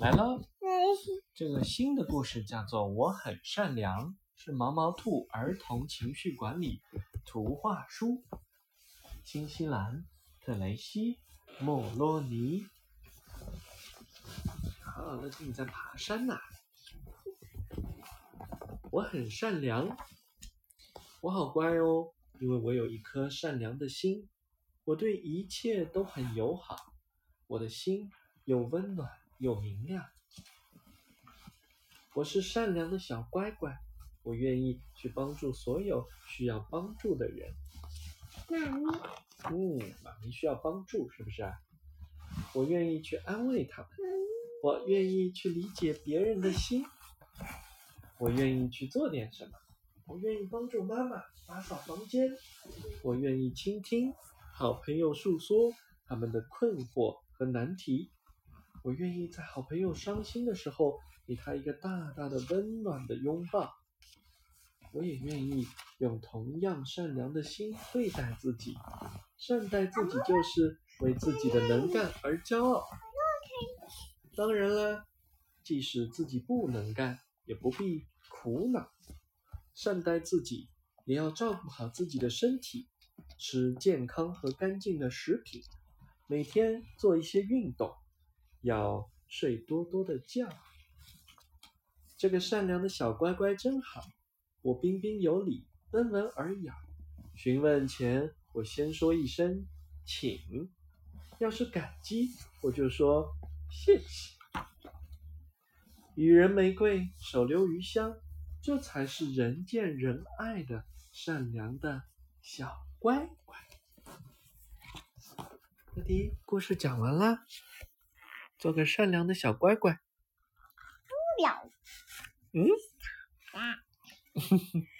来了，这个新的故事叫做《我很善良》，是毛毛兔儿童情绪管理图画书，新西兰特雷西莫洛尼。好，那你在爬山呐？我很善良，我好乖哦，因为我有一颗善良的心，我对一切都很友好，我的心有温暖。又明亮。我是善良的小乖乖，我愿意去帮助所有需要帮助的人。妈咪，嗯，妈咪需要帮助，是不是啊？我愿意去安慰他们，我愿意去理解别人的心，我愿意去做点什么，我愿意帮助妈妈打扫房间，我愿意倾听好朋友诉说他们的困惑和难题。我愿意在好朋友伤心的时候给他一个大大的温暖的拥抱。我也愿意用同样善良的心对待自己。善待自己就是为自己的能干而骄傲。当然了，即使自己不能干，也不必苦恼。善待自己，也要照顾好自己的身体，吃健康和干净的食品，每天做一些运动。要睡多多的觉。这个善良的小乖乖真好，我彬彬有礼，温文尔雅。询问前，我先说一声请；要是感激，我就说谢谢。予人玫瑰，手留余香，这才是人见人爱的善良的小乖乖。弟弟，故事讲完了。做个善良的小乖乖。不了。嗯。啊。